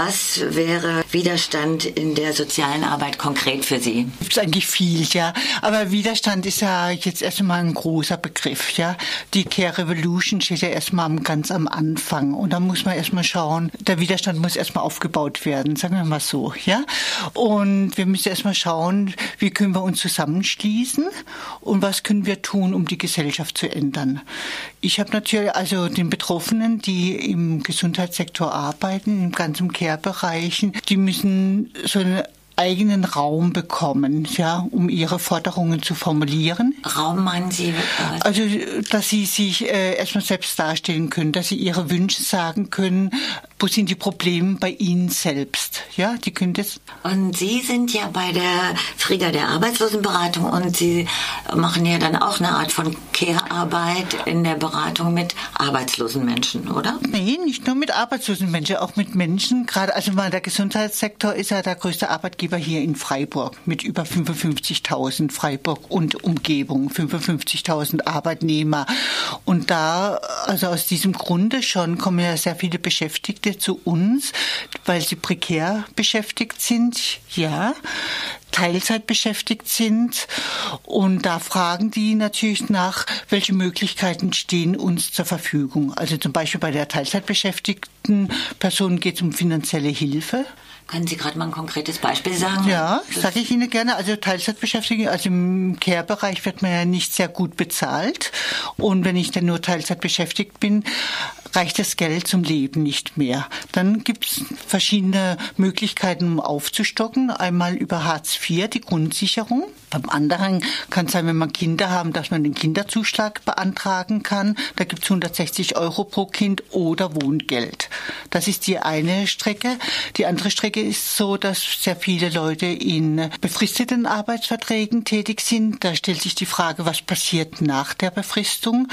Was wäre Widerstand in der sozialen Arbeit konkret für Sie? Es ist eigentlich viel, ja. Aber Widerstand ist ja jetzt erstmal ein großer Begriff, ja. Die Care Revolution steht ja erstmal ganz am Anfang. Und da muss man erstmal schauen, der Widerstand muss erstmal aufgebaut werden, sagen wir mal so, ja. Und wir müssen erstmal schauen, wie können wir uns zusammenschließen und was können wir tun, um die Gesellschaft zu ändern. Ich habe natürlich also den Betroffenen, die im Gesundheitssektor arbeiten, im ganzen Care-Bereichen, die müssen so eine eigenen Raum bekommen, ja, um ihre Forderungen zu formulieren. Raum meinen Sie? Äh, also, dass sie sich äh, erstmal selbst darstellen können, dass sie ihre Wünsche sagen können, wo sind die Probleme bei ihnen selbst, ja, die können das. Und Sie sind ja bei der Frigga der Arbeitslosenberatung und Sie machen ja dann auch eine Art von Care-Arbeit in der Beratung mit arbeitslosen Menschen, oder? Nee, nicht nur mit arbeitslosen Menschen, auch mit Menschen, gerade, also mal der Gesundheitssektor ist ja der größte Arbeitgeber Arbeitgeber hier in Freiburg mit über 55.000 Freiburg und Umgebung, 55.000 Arbeitnehmer. Und da, also aus diesem Grunde schon kommen ja sehr viele Beschäftigte zu uns, weil sie prekär beschäftigt sind, ja. Teilzeit beschäftigt sind. Und da fragen die natürlich nach, welche Möglichkeiten stehen uns zur Verfügung. Also zum Beispiel bei der Teilzeitbeschäftigten Person geht es um finanzielle Hilfe. Können Sie gerade mal ein konkretes Beispiel sagen? Ja, sage ich Ihnen gerne. Also Teilzeitbeschäftigung, also im Care-Bereich wird man ja nicht sehr gut bezahlt. Und wenn ich dann nur Teilzeit beschäftigt bin, reicht das Geld zum Leben nicht mehr. Dann gibt es verschiedene Möglichkeiten, um aufzustocken. Einmal über Hartz IV, die Grundsicherung. Beim anderen kann es sein, wenn man Kinder haben, dass man den Kinderzuschlag beantragen kann. Da gibt es 160 Euro pro Kind oder Wohngeld. Das ist die eine Strecke. Die andere Strecke ist so, dass sehr viele Leute in befristeten Arbeitsverträgen tätig sind. Da stellt sich die Frage, was passiert nach der Befristung?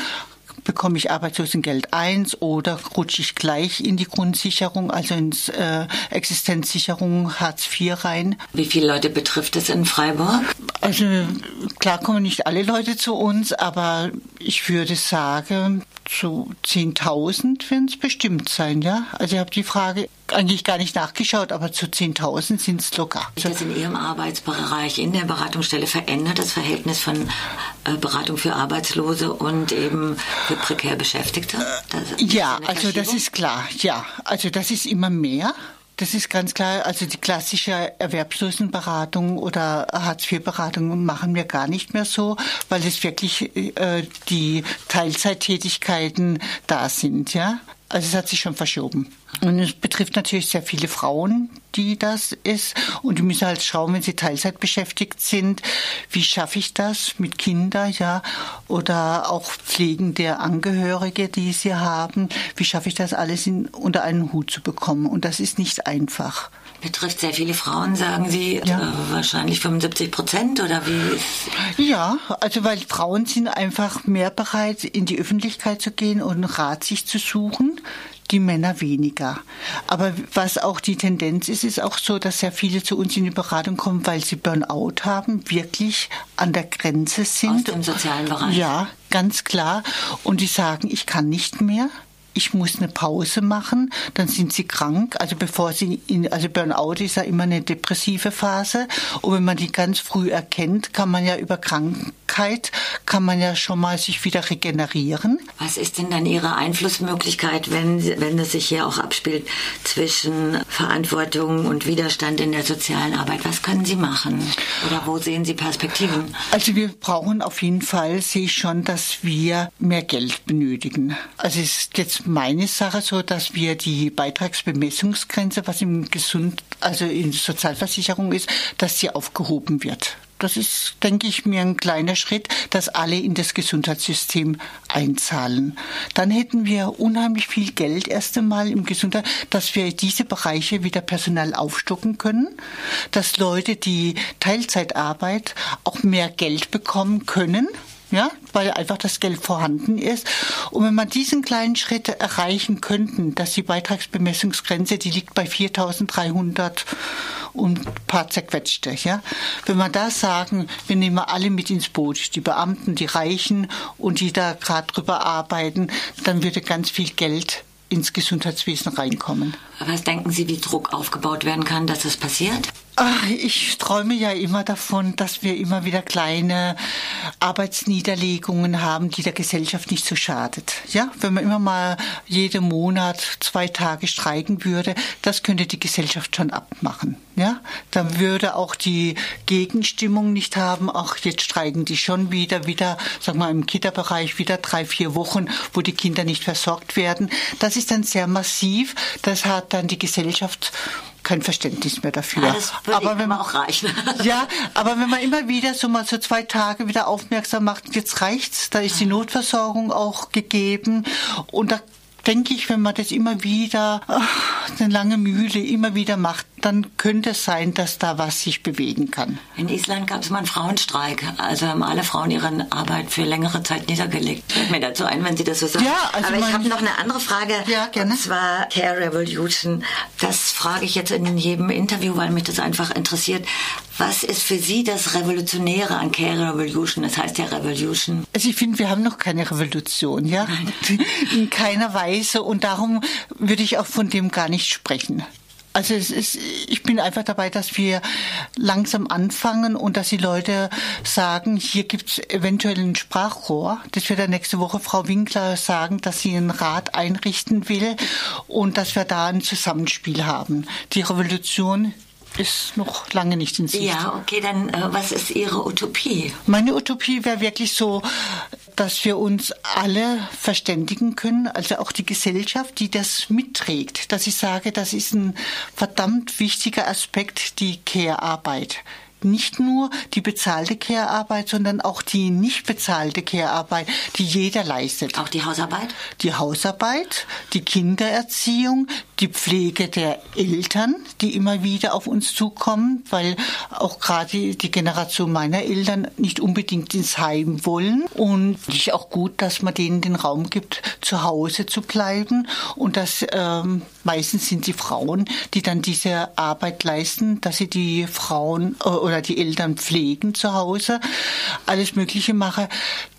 Bekomme ich Arbeitslosengeld 1 oder rutsche ich gleich in die Grundsicherung, also ins äh, Existenzsicherung Hartz IV rein. Wie viele Leute betrifft es in Freiburg? Also klar kommen nicht alle Leute zu uns, aber ich würde sagen, zu 10.000 werden es bestimmt sein, ja. Also ich habe die Frage eigentlich gar nicht nachgeschaut, aber zu 10.000 sind es locker. Ist das in Ihrem Arbeitsbereich in der Beratungsstelle verändert, das Verhältnis von äh, Beratung für Arbeitslose und eben für prekär Beschäftigte? ja, also das ist klar, ja. Also das ist immer mehr. Das ist ganz klar. Also die klassische Erwerbslosenberatung oder Hartz-IV-Beratung machen wir gar nicht mehr so, weil es wirklich äh, die Teilzeittätigkeiten da sind, ja. Also es hat sich schon verschoben. Und es betrifft natürlich sehr viele Frauen, die das ist. Und die müssen halt schauen, wenn sie Teilzeit beschäftigt sind, wie schaffe ich das mit Kindern, ja, oder auch Pflegen der Angehörige, die sie haben. Wie schaffe ich das alles in, unter einen Hut zu bekommen? Und das ist nicht einfach. Betrifft sehr viele Frauen, sagen Sie, ja. äh, wahrscheinlich 75 Prozent oder wie? Ja, also weil Frauen sind einfach mehr bereit, in die Öffentlichkeit zu gehen und Rat sich zu suchen die Männer weniger. Aber was auch die Tendenz ist, ist auch so, dass sehr viele zu uns in die Beratung kommen, weil sie Burnout haben, wirklich an der Grenze sind. Aus dem sozialen Bereich. Ja, ganz klar. Und die sagen, ich kann nicht mehr ich muss eine Pause machen, dann sind sie krank. Also bevor sie in, also Burnout ist ja immer eine depressive Phase. Und wenn man die ganz früh erkennt, kann man ja über Krankheit, kann man ja schon mal sich wieder regenerieren. Was ist denn dann Ihre Einflussmöglichkeit, wenn, wenn es sich hier auch abspielt zwischen Verantwortung und Widerstand in der sozialen Arbeit? Was können Sie machen? Oder wo sehen Sie Perspektiven? Also wir brauchen auf jeden Fall, sehe ich schon, dass wir mehr Geld benötigen. Also es ist jetzt meine Sache so, dass wir die Beitragsbemessungsgrenze, was im Gesund, also in der Sozialversicherung ist, dass sie aufgehoben wird. Das ist, denke ich, mir ein kleiner Schritt, dass alle in das Gesundheitssystem einzahlen. Dann hätten wir unheimlich viel Geld erst einmal im Gesundheit, dass wir diese Bereiche wieder personal aufstocken können, dass Leute, die Teilzeitarbeit auch mehr Geld bekommen können ja, weil einfach das Geld vorhanden ist. Und wenn man diesen kleinen Schritt erreichen könnten, dass die Beitragsbemessungsgrenze, die liegt bei 4.300 und ein paar zerquetschte, ja. Wenn wir da sagen, wir nehmen alle mit ins Boot, die Beamten, die Reichen und die da gerade drüber arbeiten, dann würde ganz viel Geld ins Gesundheitswesen reinkommen. Was denken Sie, wie Druck aufgebaut werden kann, dass das passiert? Ach, ich träume ja immer davon, dass wir immer wieder kleine Arbeitsniederlegungen haben, die der Gesellschaft nicht so schadet. Ja, wenn man immer mal jeden Monat zwei Tage streiken würde, das könnte die Gesellschaft schon abmachen. Ja, dann würde auch die Gegenstimmung nicht haben. Ach, jetzt streiken die schon wieder, wieder, sag mal im Kita-Bereich wieder drei, vier Wochen, wo die Kinder nicht versorgt werden. Das ist dann sehr massiv. Das hat dann die Gesellschaft kein Verständnis mehr dafür. Ja, das würde aber wenn man auch reichen. ja, aber wenn man immer wieder so mal so zwei Tage wieder aufmerksam macht, jetzt reicht's, da ist die Notversorgung auch gegeben und da denke ich, wenn man das immer wieder, eine lange Mühle immer wieder macht, dann könnte es sein, dass da was sich bewegen kann. In Island gab es mal einen Frauenstreik. Also haben alle Frauen ihre Arbeit für längere Zeit niedergelegt. Fällt mir dazu ein, wenn Sie das so sagen. Ja, also Aber ich habe noch eine andere Frage. Ja, gerne. Und zwar Care Revolution. Das frage ich jetzt in jedem Interview, weil mich das einfach interessiert. Was ist für Sie das Revolutionäre an Care Revolution? Das heißt ja Revolution. Also ich finde, wir haben noch keine Revolution, ja? In keiner Weise. Und darum würde ich auch von dem gar nicht sprechen. Also es ist, ich bin einfach dabei, dass wir langsam anfangen und dass die Leute sagen, hier gibt es eventuell ein Sprachrohr. Das wird dann nächste Woche Frau Winkler sagen, dass sie einen Rat einrichten will und dass wir da ein Zusammenspiel haben. Die Revolution ist noch lange nicht in Sicht. Ja, okay, dann äh, was ist Ihre Utopie? Meine Utopie wäre wirklich so, dass wir uns alle verständigen können, also auch die Gesellschaft, die das mitträgt. Dass ich sage, das ist ein verdammt wichtiger Aspekt, die Care-Arbeit nicht nur die bezahlte Care-Arbeit, sondern auch die nicht bezahlte Care-Arbeit, die jeder leistet. Auch die Hausarbeit? Die Hausarbeit, die Kindererziehung, die Pflege der Eltern, die immer wieder auf uns zukommen, weil auch gerade die Generation meiner Eltern nicht unbedingt ins Heim wollen. Und ist auch gut, dass man denen den Raum gibt, zu Hause zu bleiben. Und dass ähm, meistens sind die Frauen, die dann diese Arbeit leisten, dass sie die Frauen äh, oder die Eltern pflegen zu Hause, alles Mögliche mache.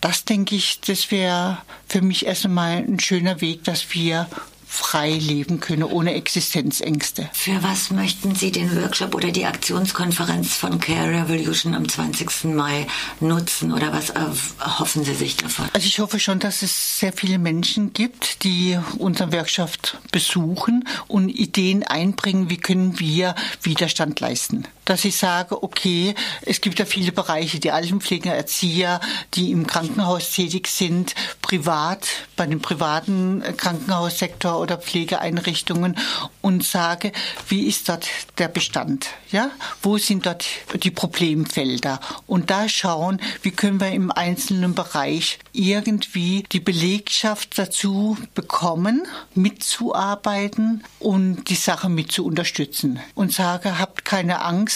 Das denke ich, das wäre für mich erst einmal ein schöner Weg, dass wir frei leben können, ohne Existenzängste. Für was möchten Sie den Workshop oder die Aktionskonferenz von Care Revolution am 20. Mai nutzen oder was erhoffen Sie sich davon? Also ich hoffe schon, dass es sehr viele Menschen gibt, die unseren Workshop besuchen und Ideen einbringen, wie können wir Widerstand leisten. Dass ich sage, okay, es gibt ja viele Bereiche, die Altenpfleger, Erzieher, die im Krankenhaus tätig sind, privat, bei dem privaten Krankenhaussektor oder Pflegeeinrichtungen und sage, wie ist dort der Bestand? Ja, wo sind dort die Problemfelder? Und da schauen, wie können wir im einzelnen Bereich irgendwie die Belegschaft dazu bekommen, mitzuarbeiten und die Sache mit zu unterstützen. Und sage, habt keine Angst,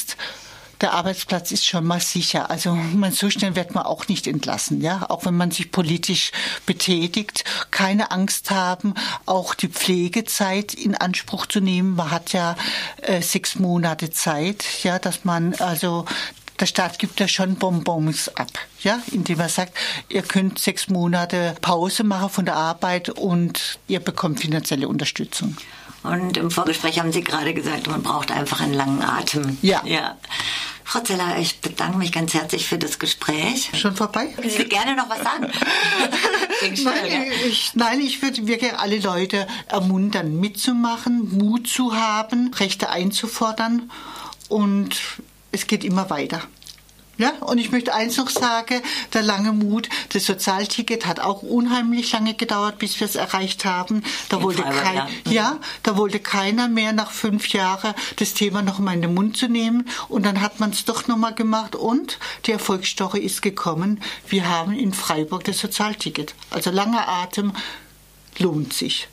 der Arbeitsplatz ist schon mal sicher. Also man, so schnell wird man auch nicht entlassen, ja. Auch wenn man sich politisch betätigt, keine Angst haben, auch die Pflegezeit in Anspruch zu nehmen. Man hat ja äh, sechs Monate Zeit, ja, dass man also der Staat gibt ja schon Bonbons ab, ja, indem er sagt, ihr könnt sechs Monate Pause machen von der Arbeit und ihr bekommt finanzielle Unterstützung. Und im Vorgespräch haben Sie gerade gesagt, man braucht einfach einen langen Atem. Ja. ja. Frau Zeller, ich bedanke mich ganz herzlich für das Gespräch. Schon vorbei? Sie gerne noch was sagen? nein, ich, nein, ich würde wirklich alle Leute ermuntern, mitzumachen, Mut zu haben, Rechte einzufordern und es geht immer weiter. Ja, und ich möchte eins noch sagen, der lange Mut, das Sozialticket hat auch unheimlich lange gedauert, bis wir es erreicht haben. Da wollte kein, ja. ja, da wollte keiner mehr nach fünf Jahren das Thema noch mal in den Mund zu nehmen. Und dann hat man es doch noch mal gemacht und die Erfolgsstory ist gekommen. Wir haben in Freiburg das Sozialticket. Also langer Atem lohnt sich.